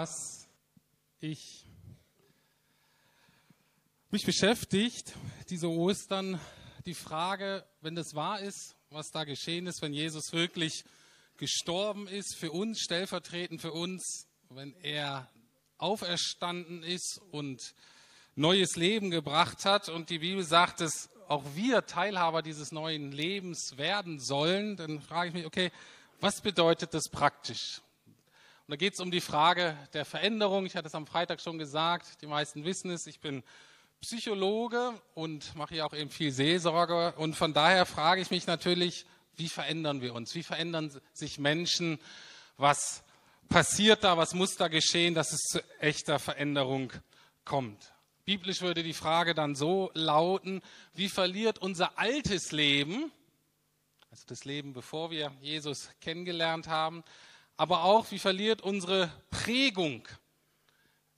was ich mich beschäftigt, diese Ostern, die Frage, wenn das wahr ist, was da geschehen ist, wenn Jesus wirklich gestorben ist für uns, stellvertretend für uns, wenn er auferstanden ist und neues Leben gebracht hat und die Bibel sagt, dass auch wir Teilhaber dieses neuen Lebens werden sollen, dann frage ich mich, okay, was bedeutet das praktisch? Und da geht es um die Frage der Veränderung. Ich hatte es am Freitag schon gesagt, die meisten wissen es, ich bin Psychologe und mache hier auch eben viel Seelsorge. Und von daher frage ich mich natürlich, wie verändern wir uns? Wie verändern sich Menschen? Was passiert da? Was muss da geschehen, dass es zu echter Veränderung kommt? Biblisch würde die Frage dann so lauten, wie verliert unser altes Leben, also das Leben, bevor wir Jesus kennengelernt haben, aber auch, wie verliert unsere Prägung,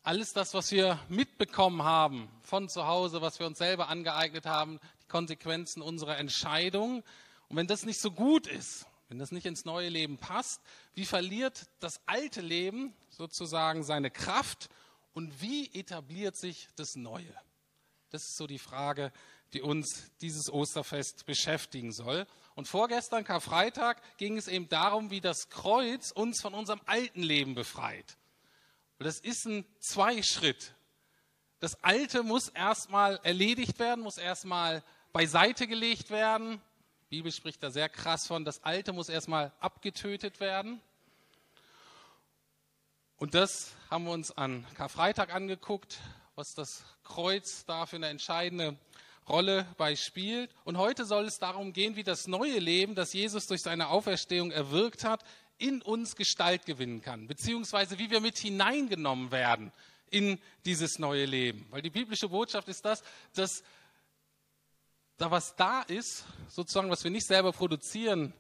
alles das, was wir mitbekommen haben von zu Hause, was wir uns selber angeeignet haben, die Konsequenzen unserer Entscheidung. Und wenn das nicht so gut ist, wenn das nicht ins neue Leben passt, wie verliert das alte Leben sozusagen seine Kraft und wie etabliert sich das Neue? Das ist so die Frage, die uns dieses Osterfest beschäftigen soll. Und vorgestern, Karfreitag, ging es eben darum, wie das Kreuz uns von unserem alten Leben befreit. Und das ist ein Zweischritt. Das Alte muss erstmal erledigt werden, muss erstmal beiseite gelegt werden. Die Bibel spricht da sehr krass von, das Alte muss erstmal abgetötet werden. Und das haben wir uns an Karfreitag angeguckt, was das Kreuz da für eine entscheidende Rolle bei spielt. Und heute soll es darum gehen, wie das neue Leben, das Jesus durch seine Auferstehung erwirkt hat, in uns Gestalt gewinnen kann, beziehungsweise wie wir mit hineingenommen werden in dieses neue Leben. Weil die biblische Botschaft ist das, dass da was da ist, sozusagen, was wir nicht selber produzieren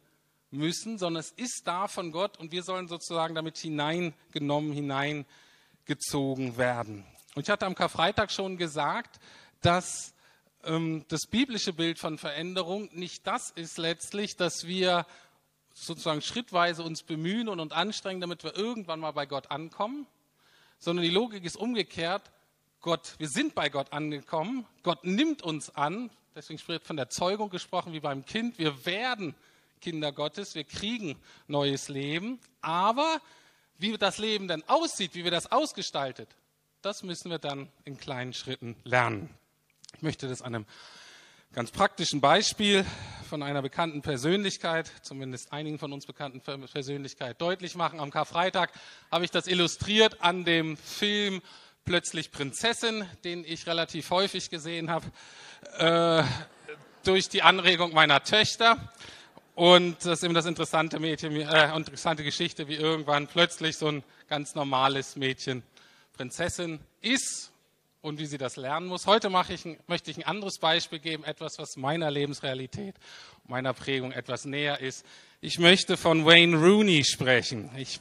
müssen, sondern es ist da von Gott und wir sollen sozusagen damit hineingenommen, hineingezogen werden. Und ich hatte am Karfreitag schon gesagt, dass das biblische Bild von Veränderung nicht das ist letztlich, dass wir sozusagen schrittweise uns bemühen und uns anstrengen, damit wir irgendwann mal bei Gott ankommen, sondern die Logik ist umgekehrt. Gott, wir sind bei Gott angekommen. Gott nimmt uns an. Deswegen wird von der Zeugung gesprochen wie beim Kind. Wir werden Kinder Gottes. Wir kriegen neues Leben. Aber wie das Leben dann aussieht, wie wir das ausgestaltet, das müssen wir dann in kleinen Schritten lernen. Ich möchte das an einem ganz praktischen Beispiel von einer bekannten Persönlichkeit, zumindest einigen von uns bekannten Persönlichkeit, deutlich machen. Am Karfreitag habe ich das illustriert an dem Film Plötzlich Prinzessin, den ich relativ häufig gesehen habe, äh, durch die Anregung meiner Töchter. Und das ist eben das interessante Mädchen, äh, interessante Geschichte, wie irgendwann plötzlich so ein ganz normales Mädchen Prinzessin ist und wie sie das lernen muss. Heute ich, möchte ich ein anderes Beispiel geben, etwas, was meiner Lebensrealität, meiner Prägung etwas näher ist. Ich möchte von Wayne Rooney sprechen. Ich,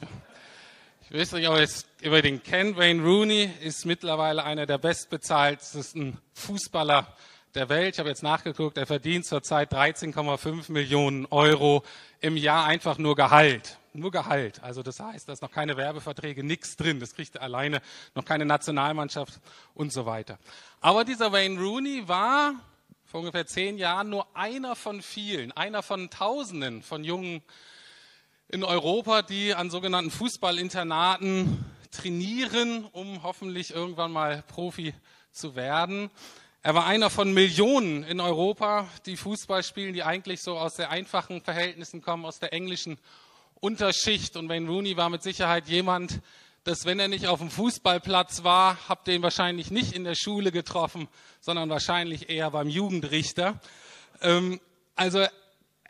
ich weiß nicht, ob ihr es über den kennt. Wayne Rooney ist mittlerweile einer der bestbezahltesten Fußballer der Welt. Ich habe jetzt nachgeguckt, er verdient zurzeit 13,5 Millionen Euro im Jahr einfach nur Gehalt. Nur Gehalt. Also das heißt, da ist noch keine Werbeverträge, nichts drin. Das kriegt er alleine, noch keine Nationalmannschaft und so weiter. Aber dieser Wayne Rooney war vor ungefähr zehn Jahren nur einer von vielen, einer von Tausenden von Jungen in Europa, die an sogenannten Fußballinternaten trainieren, um hoffentlich irgendwann mal Profi zu werden. Er war einer von Millionen in Europa, die Fußball spielen, die eigentlich so aus sehr einfachen Verhältnissen kommen, aus der englischen Unterschicht. Und Wayne Rooney war mit Sicherheit jemand, dass wenn er nicht auf dem Fußballplatz war, habt ihr ihn wahrscheinlich nicht in der Schule getroffen, sondern wahrscheinlich eher beim Jugendrichter. Ähm, also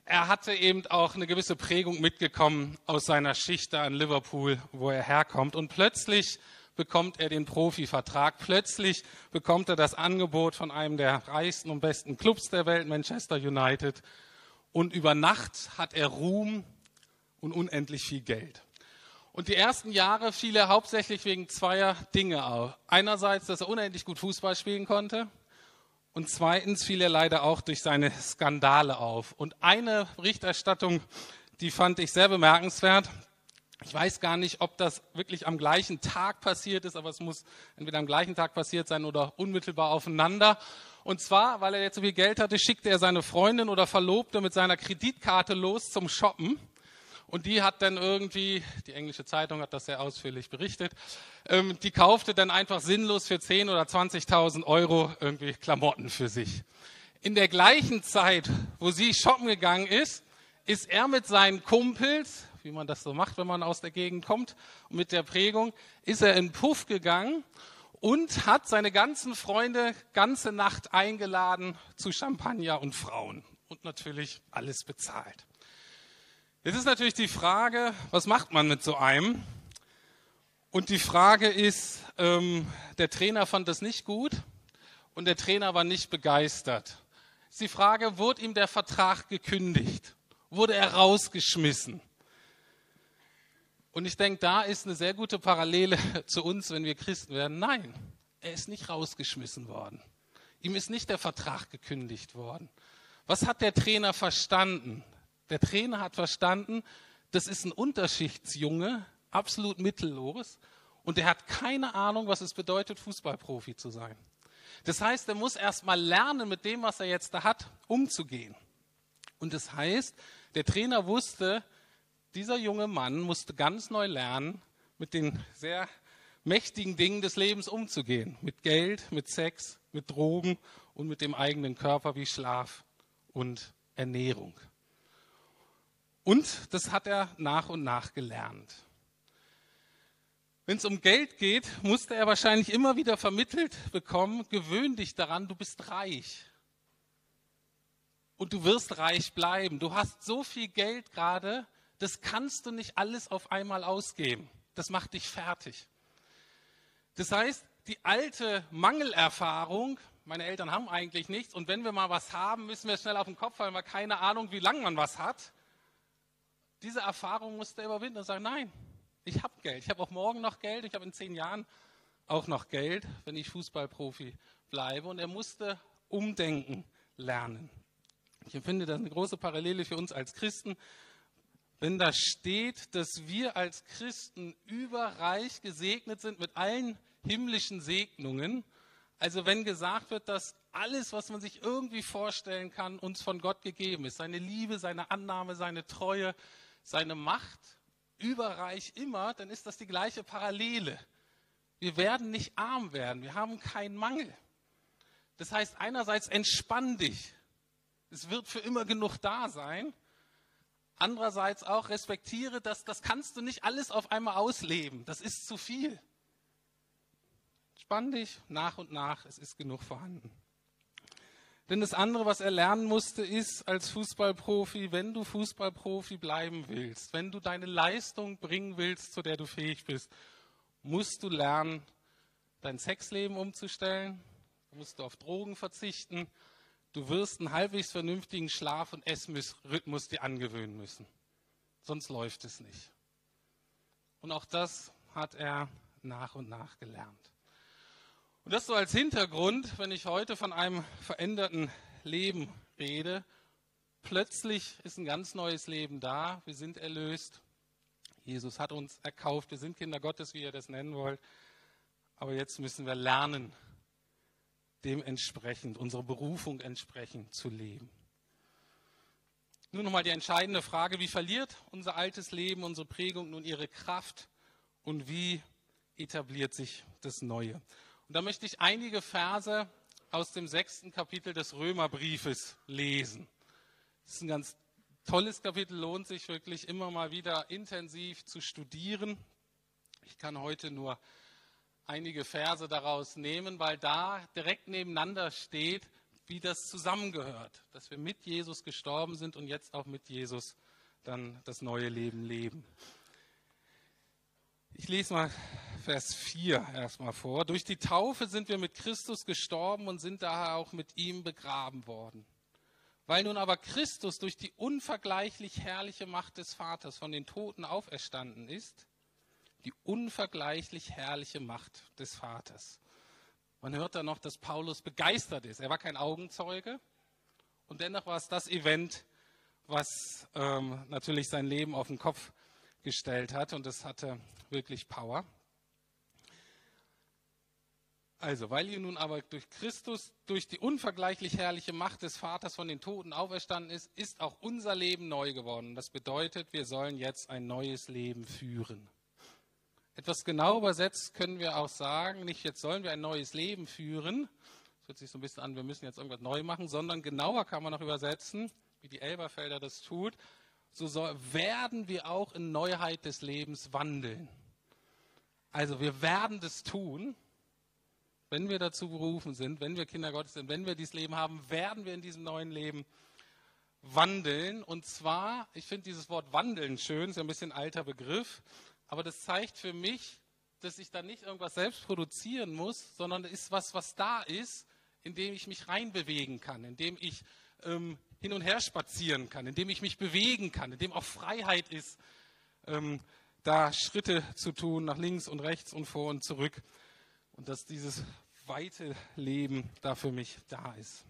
er hatte eben auch eine gewisse Prägung mitgekommen aus seiner Schicht da in Liverpool, wo er herkommt. Und plötzlich bekommt er den Profivertrag. Plötzlich bekommt er das Angebot von einem der reichsten und besten Clubs der Welt, Manchester United. Und über Nacht hat er Ruhm und unendlich viel Geld. Und die ersten Jahre fiel er hauptsächlich wegen zweier Dinge auf. Einerseits, dass er unendlich gut Fußball spielen konnte. Und zweitens fiel er leider auch durch seine Skandale auf. Und eine Berichterstattung, die fand ich sehr bemerkenswert. Ich weiß gar nicht, ob das wirklich am gleichen Tag passiert ist, aber es muss entweder am gleichen Tag passiert sein oder unmittelbar aufeinander. Und zwar, weil er jetzt so viel Geld hatte, schickte er seine Freundin oder Verlobte mit seiner Kreditkarte los zum Shoppen. Und die hat dann irgendwie, die englische Zeitung hat das sehr ausführlich berichtet, ähm, die kaufte dann einfach sinnlos für 10.000 oder 20.000 Euro irgendwie Klamotten für sich. In der gleichen Zeit, wo sie shoppen gegangen ist, ist er mit seinen Kumpels, wie man das so macht, wenn man aus der Gegend kommt, mit der Prägung, ist er in Puff gegangen und hat seine ganzen Freunde ganze Nacht eingeladen zu Champagner und Frauen und natürlich alles bezahlt. Jetzt ist natürlich die Frage, was macht man mit so einem? Und die Frage ist, ähm, der Trainer fand das nicht gut und der Trainer war nicht begeistert. Ist die Frage, wurde ihm der Vertrag gekündigt? Wurde er rausgeschmissen? Und ich denke, da ist eine sehr gute Parallele zu uns, wenn wir Christen werden. Nein, er ist nicht rausgeschmissen worden. Ihm ist nicht der Vertrag gekündigt worden. Was hat der Trainer verstanden? Der Trainer hat verstanden, das ist ein Unterschichtsjunge, absolut mittellos, und er hat keine Ahnung, was es bedeutet, Fußballprofi zu sein. Das heißt, er muss erst mal lernen, mit dem, was er jetzt da hat, umzugehen. Und das heißt, der Trainer wusste, dieser junge Mann musste ganz neu lernen, mit den sehr mächtigen Dingen des Lebens umzugehen. Mit Geld, mit Sex, mit Drogen und mit dem eigenen Körper wie Schlaf und Ernährung. Und das hat er nach und nach gelernt. Wenn es um Geld geht, musste er wahrscheinlich immer wieder vermittelt bekommen, gewöhn dich daran, du bist reich. Und du wirst reich bleiben. Du hast so viel Geld gerade, das kannst du nicht alles auf einmal ausgeben. Das macht dich fertig. Das heißt, die alte Mangelerfahrung, meine Eltern haben eigentlich nichts und wenn wir mal was haben, müssen wir schnell auf den Kopf fallen, weil keine Ahnung, wie lange man was hat. Diese Erfahrung musste er überwinden und sagen, nein, ich habe Geld. Ich habe auch morgen noch Geld. Ich habe in zehn Jahren auch noch Geld, wenn ich Fußballprofi bleibe. Und er musste umdenken lernen. Ich empfinde das eine große Parallele für uns als Christen wenn da steht, dass wir als Christen überreich gesegnet sind mit allen himmlischen Segnungen. Also wenn gesagt wird, dass alles, was man sich irgendwie vorstellen kann, uns von Gott gegeben ist, seine Liebe, seine Annahme, seine Treue, seine Macht, überreich immer, dann ist das die gleiche Parallele. Wir werden nicht arm werden, wir haben keinen Mangel. Das heißt, einerseits entspann dich, es wird für immer genug da sein. Andererseits auch respektiere, dass das kannst du nicht alles auf einmal ausleben. Das ist zu viel. Spann dich nach und nach, es ist genug vorhanden. Denn das andere, was er lernen musste, ist als Fußballprofi, wenn du Fußballprofi bleiben willst, wenn du deine Leistung bringen willst, zu der du fähig bist, musst du lernen, dein Sexleben umzustellen, musst du auf Drogen verzichten Du wirst einen halbwegs vernünftigen Schlaf- und Essrhythmus dir angewöhnen müssen. Sonst läuft es nicht. Und auch das hat er nach und nach gelernt. Und das so als Hintergrund, wenn ich heute von einem veränderten Leben rede. Plötzlich ist ein ganz neues Leben da. Wir sind erlöst. Jesus hat uns erkauft. Wir sind Kinder Gottes, wie ihr das nennen wollt. Aber jetzt müssen wir lernen, dementsprechend, unserer Berufung entsprechend zu leben. Nun nochmal die entscheidende Frage, wie verliert unser altes Leben, unsere Prägung nun ihre Kraft und wie etabliert sich das Neue? Und da möchte ich einige Verse aus dem sechsten Kapitel des Römerbriefes lesen. Das ist ein ganz tolles Kapitel, lohnt sich wirklich immer mal wieder intensiv zu studieren. Ich kann heute nur einige Verse daraus nehmen, weil da direkt nebeneinander steht, wie das zusammengehört, dass wir mit Jesus gestorben sind und jetzt auch mit Jesus dann das neue Leben leben. Ich lese mal Vers 4 erstmal vor. Durch die Taufe sind wir mit Christus gestorben und sind daher auch mit ihm begraben worden. Weil nun aber Christus durch die unvergleichlich herrliche Macht des Vaters von den Toten auferstanden ist, die unvergleichlich herrliche Macht des Vaters. Man hört da noch, dass Paulus begeistert ist. Er war kein Augenzeuge und dennoch war es das Event, was ähm, natürlich sein Leben auf den Kopf gestellt hat und das hatte wirklich Power. Also, weil ihr nun aber durch Christus, durch die unvergleichlich herrliche Macht des Vaters von den Toten auferstanden ist, ist auch unser Leben neu geworden. Das bedeutet, wir sollen jetzt ein neues Leben führen. Etwas genau übersetzt können wir auch sagen, nicht jetzt sollen wir ein neues Leben führen, das hört sich so ein bisschen an, wir müssen jetzt irgendwas neu machen, sondern genauer kann man noch übersetzen, wie die Elberfelder das tut, so soll, werden wir auch in Neuheit des Lebens wandeln. Also wir werden das tun, wenn wir dazu berufen sind, wenn wir Kinder Gottes sind, wenn wir dieses Leben haben, werden wir in diesem neuen Leben wandeln. Und zwar, ich finde dieses Wort wandeln schön, ist ja ein bisschen alter Begriff, aber das zeigt für mich, dass ich da nicht irgendwas selbst produzieren muss, sondern es ist was, was da ist, in dem ich mich reinbewegen kann, in dem ich ähm, hin und her spazieren kann, in dem ich mich bewegen kann, in dem auch Freiheit ist, ähm, da Schritte zu tun, nach links und rechts und vor und zurück und dass dieses weite Leben da für mich da ist.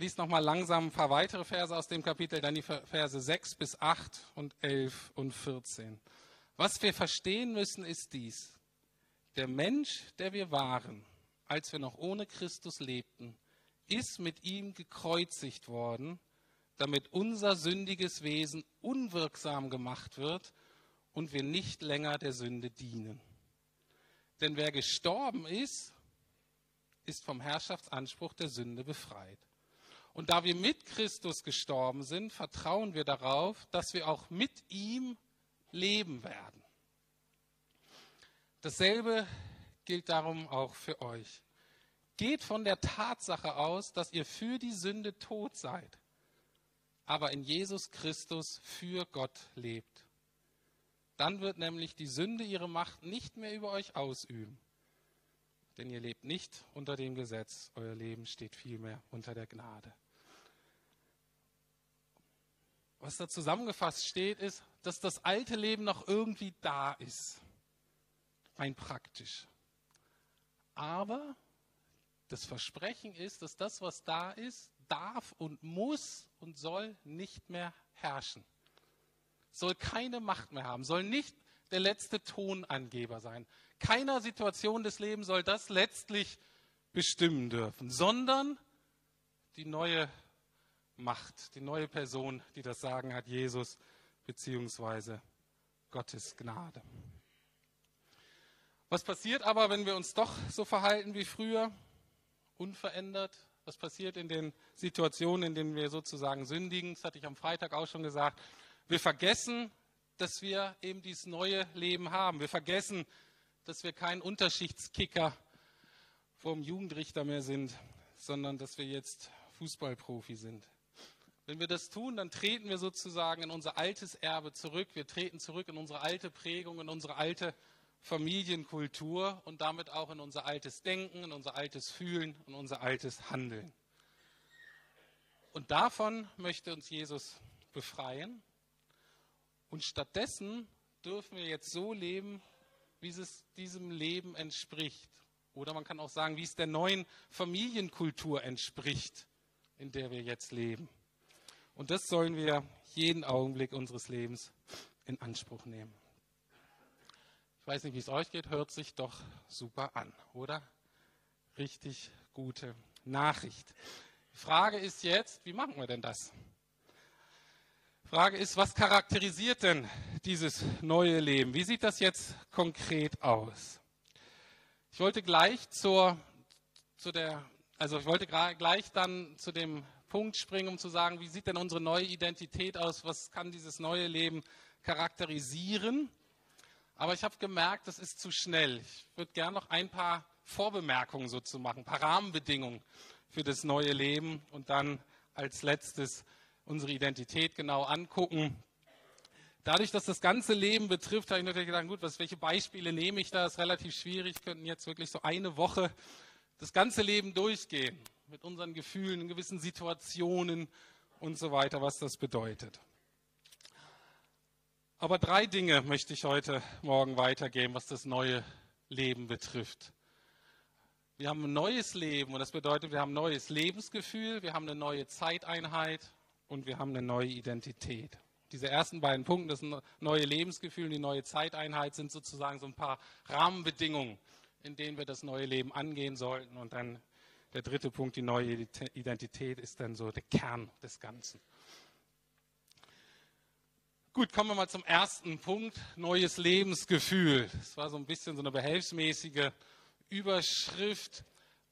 Lies nochmal langsam ein paar weitere Verse aus dem Kapitel, dann die Verse 6 bis 8 und 11 und 14. Was wir verstehen müssen, ist dies. Der Mensch, der wir waren, als wir noch ohne Christus lebten, ist mit ihm gekreuzigt worden, damit unser sündiges Wesen unwirksam gemacht wird und wir nicht länger der Sünde dienen. Denn wer gestorben ist, ist vom Herrschaftsanspruch der Sünde befreit. Und da wir mit Christus gestorben sind, vertrauen wir darauf, dass wir auch mit ihm leben werden. Dasselbe gilt darum auch für euch. Geht von der Tatsache aus, dass ihr für die Sünde tot seid, aber in Jesus Christus für Gott lebt. Dann wird nämlich die Sünde ihre Macht nicht mehr über euch ausüben. Denn ihr lebt nicht unter dem Gesetz, euer Leben steht vielmehr unter der Gnade. Was da zusammengefasst steht, ist, dass das alte Leben noch irgendwie da ist. Rein praktisch. Aber das Versprechen ist, dass das, was da ist, darf und muss und soll nicht mehr herrschen soll keine Macht mehr haben, soll nicht der letzte Tonangeber sein. Keiner Situation des Lebens soll das letztlich bestimmen dürfen, sondern die neue Macht, die neue Person, die das Sagen hat, Jesus beziehungsweise Gottes Gnade. Was passiert aber, wenn wir uns doch so verhalten wie früher, unverändert? Was passiert in den Situationen, in denen wir sozusagen sündigen? Das hatte ich am Freitag auch schon gesagt. Wir vergessen, dass wir eben dieses neue Leben haben. Wir vergessen, dass wir kein Unterschichtskicker vom Jugendrichter mehr sind, sondern dass wir jetzt Fußballprofi sind. Wenn wir das tun, dann treten wir sozusagen in unser altes Erbe zurück. Wir treten zurück in unsere alte Prägung, in unsere alte Familienkultur und damit auch in unser altes Denken, in unser altes Fühlen und unser altes Handeln. Und davon möchte uns Jesus befreien. Und stattdessen dürfen wir jetzt so leben, wie es diesem Leben entspricht. Oder man kann auch sagen, wie es der neuen Familienkultur entspricht, in der wir jetzt leben. Und das sollen wir jeden Augenblick unseres Lebens in Anspruch nehmen. Ich weiß nicht, wie es euch geht, hört sich doch super an, oder? Richtig gute Nachricht. Die Frage ist jetzt, wie machen wir denn das? Frage ist, was charakterisiert denn dieses neue Leben? Wie sieht das jetzt konkret aus? Ich wollte gleich zur, zu der, also ich wollte gleich dann zu dem Punkt springen, um zu sagen, wie sieht denn unsere neue Identität aus? Was kann dieses neue Leben charakterisieren? Aber ich habe gemerkt, das ist zu schnell. Ich würde gerne noch ein paar Vorbemerkungen so zu machen, ein paar Rahmenbedingungen für das neue Leben und dann als letztes unsere Identität genau angucken. Dadurch, dass das ganze Leben betrifft, habe ich natürlich gedacht, gut, was, welche Beispiele nehme ich da? Das ist relativ schwierig. Könnten jetzt wirklich so eine Woche das ganze Leben durchgehen mit unseren Gefühlen, in gewissen Situationen und so weiter, was das bedeutet. Aber drei Dinge möchte ich heute Morgen weitergeben, was das neue Leben betrifft. Wir haben ein neues Leben und das bedeutet, wir haben ein neues Lebensgefühl, wir haben eine neue Zeiteinheit und wir haben eine neue Identität. Diese ersten beiden Punkte, das neue Lebensgefühl und die neue Zeiteinheit, sind sozusagen so ein paar Rahmenbedingungen, in denen wir das neue Leben angehen sollten. Und dann der dritte Punkt, die neue Identität, ist dann so der Kern des Ganzen. Gut, kommen wir mal zum ersten Punkt, neues Lebensgefühl. Das war so ein bisschen so eine behelfsmäßige Überschrift.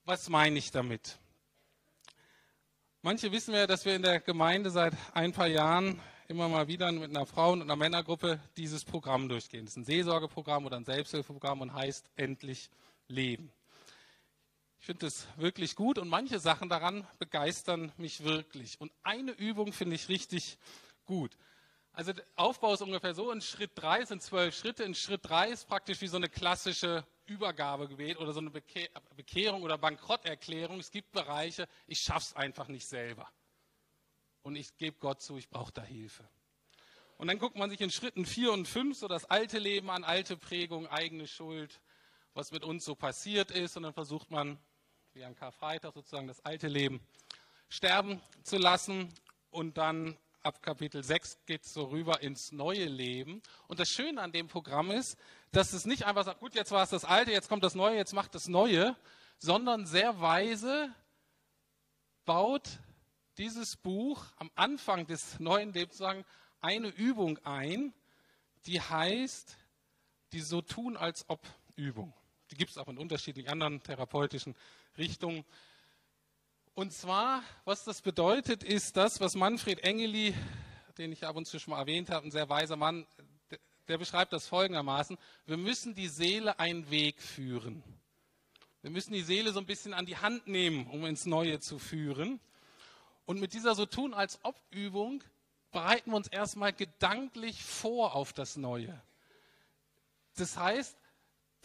Was meine ich damit? Manche wissen ja, dass wir in der Gemeinde seit ein paar Jahren immer mal wieder mit einer Frauen- und einer Männergruppe dieses Programm durchgehen. Das ist ein Seelsorgeprogramm oder ein Selbsthilfeprogramm und heißt Endlich Leben. Ich finde es wirklich gut und manche Sachen daran begeistern mich wirklich. Und eine Übung finde ich richtig gut. Also Aufbau ist ungefähr so, in Schritt 3 sind zwölf Schritte, in Schritt 3 ist praktisch wie so eine klassische Übergabegebet oder so eine Bekehrung oder Bankrotterklärung. Es gibt Bereiche, ich schaffe es einfach nicht selber. Und ich gebe Gott zu, ich brauche da Hilfe. Und dann guckt man sich in Schritten 4 und 5 so das alte Leben an, alte Prägung, eigene Schuld, was mit uns so passiert ist. Und dann versucht man, wie am Karfreitag sozusagen, das alte Leben sterben zu lassen und dann ab Kapitel 6 geht es so rüber ins neue Leben. Und das Schöne an dem Programm ist, dass es nicht einfach sagt, gut, jetzt war es das Alte, jetzt kommt das Neue, jetzt macht das Neue, sondern sehr weise baut dieses Buch am Anfang des neuen Lebens eine Übung ein, die heißt die so tun als ob Übung. Die gibt es auch in unterschiedlichen anderen therapeutischen Richtungen. Und zwar, was das bedeutet, ist das, was Manfred Engeli, den ich ab und zu schon mal erwähnt habe, ein sehr weiser Mann, der beschreibt das folgendermaßen. Wir müssen die Seele einen Weg führen. Wir müssen die Seele so ein bisschen an die Hand nehmen, um ins Neue zu führen. Und mit dieser so tun als ob Übung bereiten wir uns erstmal gedanklich vor auf das Neue. Das heißt,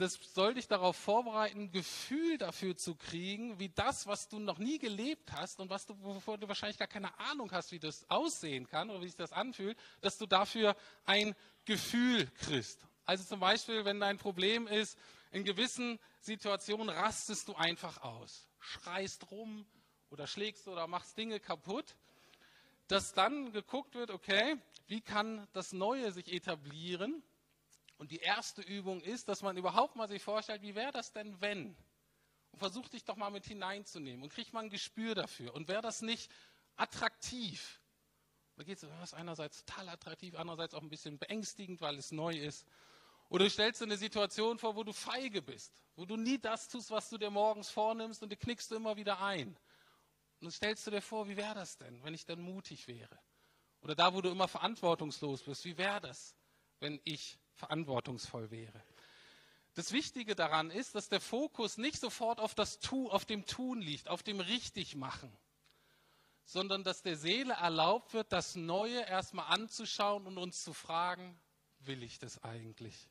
das soll dich darauf vorbereiten, ein Gefühl dafür zu kriegen, wie das, was du noch nie gelebt hast und was du, wovor du wahrscheinlich gar keine Ahnung hast, wie das aussehen kann oder wie sich das anfühlt, dass du dafür ein Gefühl kriegst. Also zum Beispiel, wenn dein Problem ist, in gewissen Situationen rastest du einfach aus, schreist rum oder schlägst oder machst Dinge kaputt, dass dann geguckt wird, okay, wie kann das Neue sich etablieren und die erste Übung ist, dass man überhaupt mal sich vorstellt, wie wäre das denn, wenn? Und versucht dich doch mal mit hineinzunehmen und kriegt mal ein Gespür dafür. Und wäre das nicht attraktiv? Da geht es, ist einerseits total attraktiv, andererseits auch ein bisschen beängstigend, weil es neu ist. Oder du stellst dir eine Situation vor, wo du feige bist, wo du nie das tust, was du dir morgens vornimmst und die knickst du immer wieder ein. Und dann stellst du dir vor, wie wäre das denn, wenn ich dann mutig wäre? Oder da, wo du immer verantwortungslos bist, wie wäre das, wenn ich verantwortungsvoll wäre. Das Wichtige daran ist, dass der Fokus nicht sofort auf, das tu, auf dem Tun liegt, auf dem Richtigmachen, sondern dass der Seele erlaubt wird, das Neue erstmal anzuschauen und uns zu fragen, will ich das eigentlich?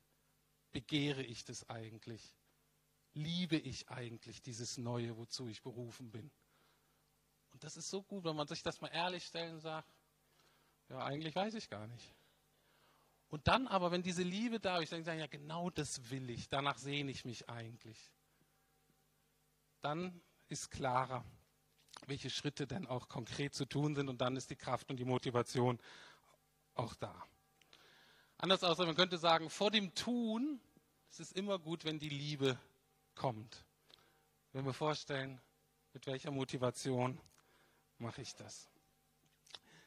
Begehre ich das eigentlich? Liebe ich eigentlich dieses Neue, wozu ich berufen bin? Und das ist so gut, wenn man sich das mal ehrlich stellen sagt, ja, eigentlich weiß ich gar nicht. Und dann aber, wenn diese Liebe da ist, dann sagen, ja, genau das will ich, danach sehne ich mich eigentlich. Dann ist klarer, welche Schritte denn auch konkret zu tun sind und dann ist die Kraft und die Motivation auch da. Anders aus, man könnte sagen, vor dem Tun ist es immer gut, wenn die Liebe kommt. Wenn wir vorstellen, mit welcher Motivation mache ich das.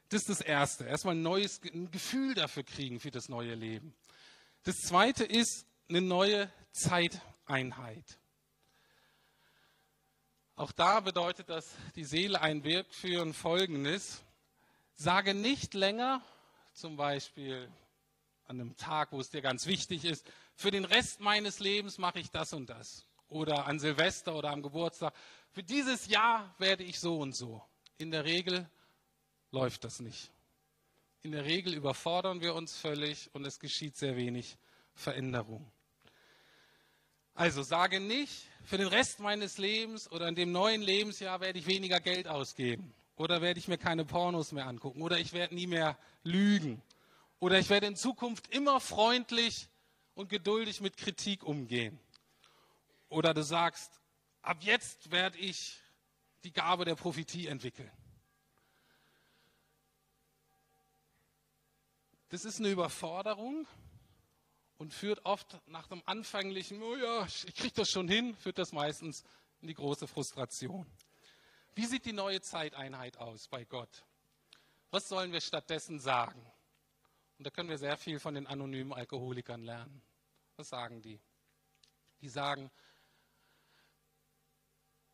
Das ist das Erste. Erstmal ein neues ein Gefühl dafür kriegen für das neue Leben. Das Zweite ist eine neue Zeiteinheit. Auch da bedeutet das, die Seele ein Werk führen folgendes. Sage nicht länger, zum Beispiel an einem Tag, wo es dir ganz wichtig ist, für den Rest meines Lebens mache ich das und das. Oder an Silvester oder am Geburtstag. Für dieses Jahr werde ich so und so. In der Regel läuft das nicht. In der Regel überfordern wir uns völlig und es geschieht sehr wenig Veränderung. Also sage nicht, für den Rest meines Lebens oder in dem neuen Lebensjahr werde ich weniger Geld ausgeben. Oder werde ich mir keine Pornos mehr angucken. Oder ich werde nie mehr lügen. Oder ich werde in Zukunft immer freundlich und geduldig mit Kritik umgehen. Oder du sagst, ab jetzt werde ich die Gabe der Prophetie entwickeln. Das ist eine Überforderung und führt oft nach dem anfänglichen, oh ja, ich kriege das schon hin, führt das meistens in die große Frustration. Wie sieht die neue Zeiteinheit aus bei Gott? Was sollen wir stattdessen sagen? Und da können wir sehr viel von den anonymen Alkoholikern lernen. Was sagen die? Die sagen,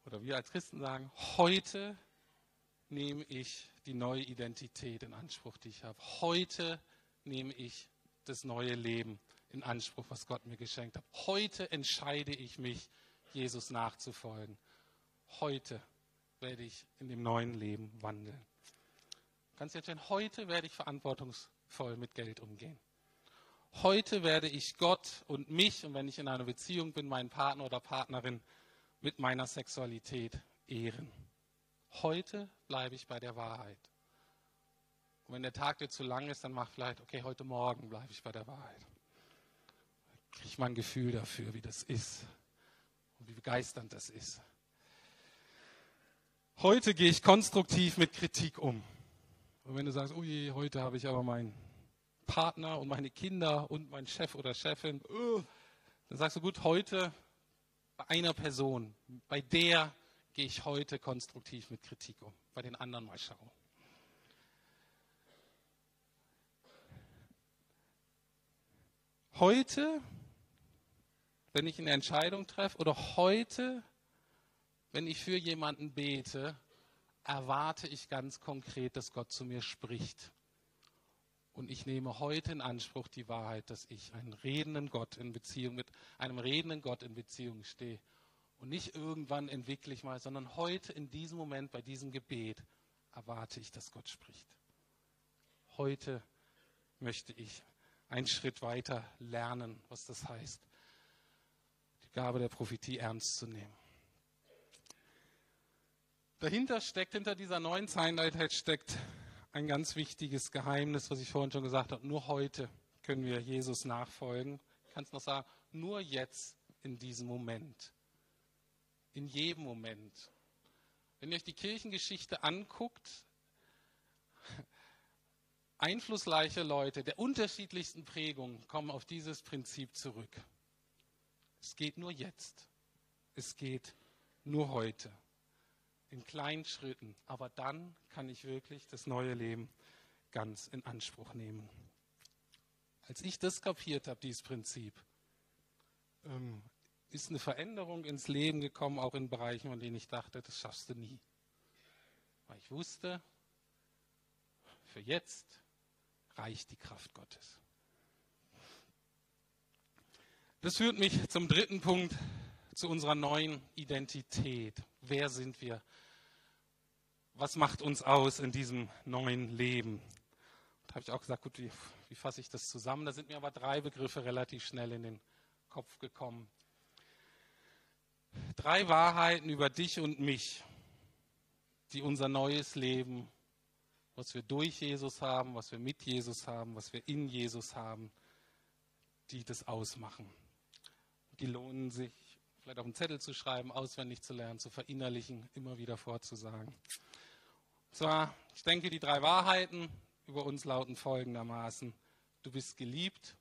oder wir als Christen sagen, heute nehme ich die neue Identität in Anspruch, die ich habe. Heute nehme ich das neue Leben in Anspruch, was Gott mir geschenkt hat. Heute entscheide ich mich, Jesus nachzufolgen. Heute werde ich in dem neuen Leben wandeln. Ganz entscheiden, heute werde ich verantwortungsvoll mit Geld umgehen. Heute werde ich Gott und mich, und wenn ich in einer Beziehung bin, meinen Partner oder Partnerin, mit meiner Sexualität ehren. Heute bleibe ich bei der Wahrheit. Und wenn der Tag dir zu lang ist, dann mach vielleicht, okay, heute Morgen bleibe ich bei der Wahrheit. Kriege ich mal ein Gefühl dafür, wie das ist und wie begeisternd das ist. Heute gehe ich konstruktiv mit Kritik um. Und wenn du sagst, oh je, heute habe ich aber meinen Partner und meine Kinder und meinen Chef oder Chefin, uh, dann sagst du, gut, heute bei einer Person, bei der gehe ich heute konstruktiv mit Kritik um. Bei den anderen mal schauen. Heute, wenn ich eine Entscheidung treffe, oder heute, wenn ich für jemanden bete, erwarte ich ganz konkret, dass Gott zu mir spricht. Und ich nehme heute in Anspruch die Wahrheit, dass ich einen redenden Gott in Beziehung mit einem redenden Gott in Beziehung stehe. Und nicht irgendwann entwickle ich mal, sondern heute in diesem Moment bei diesem Gebet erwarte ich, dass Gott spricht. Heute möchte ich einen Schritt weiter lernen, was das heißt, die Gabe der Prophetie ernst zu nehmen. Dahinter steckt, hinter dieser neuen Zeiteinheit steckt ein ganz wichtiges Geheimnis, was ich vorhin schon gesagt habe. Nur heute können wir Jesus nachfolgen. Ich kann es noch sagen, nur jetzt in diesem Moment. In jedem Moment. Wenn ihr euch die Kirchengeschichte anguckt, einflussreiche Leute der unterschiedlichsten Prägungen kommen auf dieses Prinzip zurück. Es geht nur jetzt. Es geht nur heute in kleinen Schritten. Aber dann kann ich wirklich das neue Leben ganz in Anspruch nehmen. Als ich das kapiert habe, dieses Prinzip, ähm, ist eine Veränderung ins Leben gekommen, auch in Bereichen, von denen ich dachte, das schaffst du nie. Weil ich wusste, für jetzt reicht die Kraft Gottes. Das führt mich zum dritten Punkt, zu unserer neuen Identität. Wer sind wir? Was macht uns aus in diesem neuen Leben? Da habe ich auch gesagt, gut, wie, wie fasse ich das zusammen? Da sind mir aber drei Begriffe relativ schnell in den Kopf gekommen. Drei Wahrheiten über dich und mich, die unser neues Leben, was wir durch Jesus haben, was wir mit Jesus haben, was wir in Jesus haben, die das ausmachen. Die lohnen sich vielleicht auf einen Zettel zu schreiben, auswendig zu lernen, zu verinnerlichen, immer wieder vorzusagen. Und zwar, ich denke, die drei Wahrheiten über uns lauten folgendermaßen. Du bist geliebt,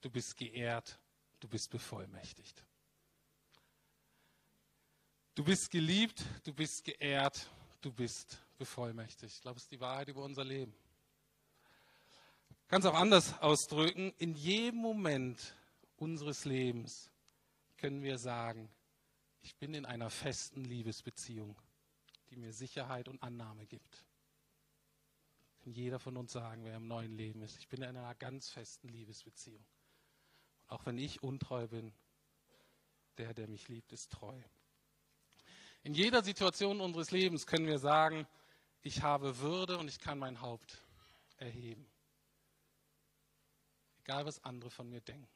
du bist geehrt, du bist bevollmächtigt. Du bist geliebt, du bist geehrt, du bist bevollmächtigt. Ich glaube, es ist die Wahrheit über unser Leben. Ganz auch anders ausdrücken, in jedem Moment unseres Lebens können wir sagen, ich bin in einer festen Liebesbeziehung, die mir Sicherheit und Annahme gibt. Kann jeder von uns sagen, wer im neuen Leben ist, ich bin in einer ganz festen Liebesbeziehung. Und auch wenn ich untreu bin, der, der mich liebt, ist treu. In jeder Situation unseres Lebens können wir sagen, ich habe Würde und ich kann mein Haupt erheben. Egal, was andere von mir denken.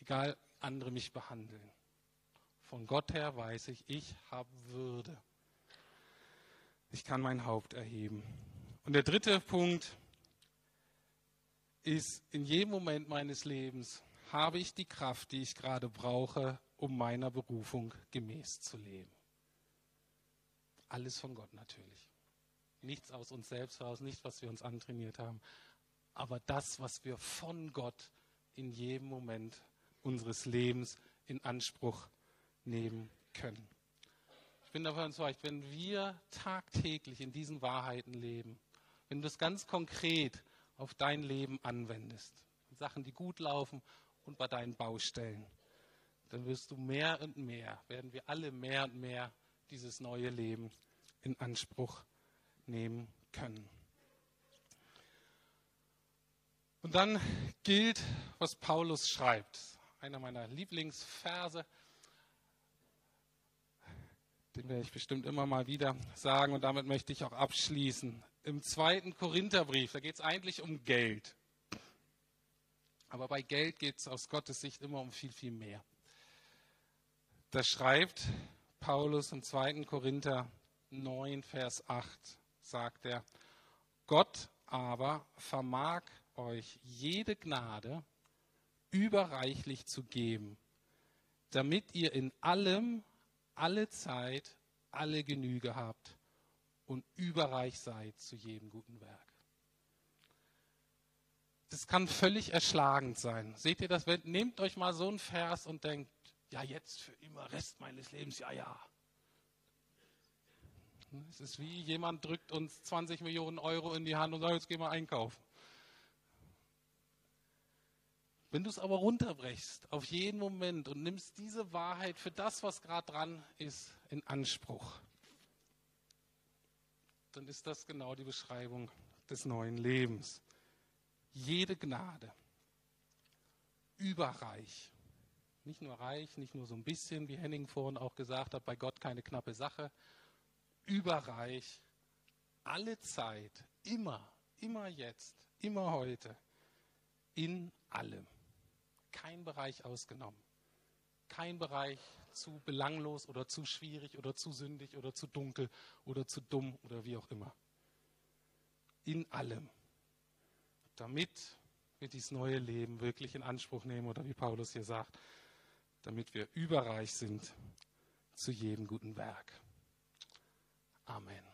Egal, andere mich behandeln. Von Gott her weiß ich, ich habe Würde. Ich kann mein Haupt erheben. Und der dritte Punkt ist, in jedem Moment meines Lebens habe ich die Kraft, die ich gerade brauche, um meiner Berufung gemäß zu leben. Alles von Gott natürlich. Nichts aus uns selbst heraus, nichts, was wir uns antrainiert haben. aber das, was wir von Gott in jedem Moment unseres Lebens in Anspruch nehmen können. Ich bin davon überzeugt, wenn wir tagtäglich in diesen Wahrheiten leben, wenn du das ganz konkret auf dein Leben anwendest, Sachen, die gut laufen und bei deinen Baustellen, dann wirst du mehr und mehr, werden wir alle mehr und mehr dieses neue Leben in Anspruch nehmen können. Und dann gilt, was Paulus schreibt. Einer meiner Lieblingsverse, den werde ich bestimmt immer mal wieder sagen und damit möchte ich auch abschließen. Im zweiten Korintherbrief, da geht es eigentlich um Geld. Aber bei Geld geht es aus Gottes Sicht immer um viel, viel mehr. Da schreibt Paulus im 2. Korinther 9, Vers 8, sagt er, Gott aber vermag euch jede Gnade überreichlich zu geben, damit ihr in allem, alle Zeit, alle Genüge habt und überreich seid zu jedem guten Werk. Das kann völlig erschlagend sein. Seht ihr das? Nehmt euch mal so einen Vers und denkt, ja, jetzt für immer Rest meines Lebens, ja, ja. Es ist wie jemand drückt uns 20 Millionen Euro in die Hand und sagt, jetzt gehen wir einkaufen. Wenn du es aber runterbrechst auf jeden Moment und nimmst diese Wahrheit für das, was gerade dran ist, in Anspruch, dann ist das genau die Beschreibung des neuen Lebens. Jede Gnade, überreich, nicht nur reich, nicht nur so ein bisschen, wie Henning vorhin auch gesagt hat, bei Gott keine knappe Sache, überreich, alle Zeit, immer, immer jetzt, immer heute, in allem kein Bereich ausgenommen. Kein Bereich zu belanglos oder zu schwierig oder zu sündig oder zu dunkel oder zu dumm oder wie auch immer. In allem. Damit wir dieses neue Leben wirklich in Anspruch nehmen oder wie Paulus hier sagt, damit wir überreich sind zu jedem guten Werk. Amen.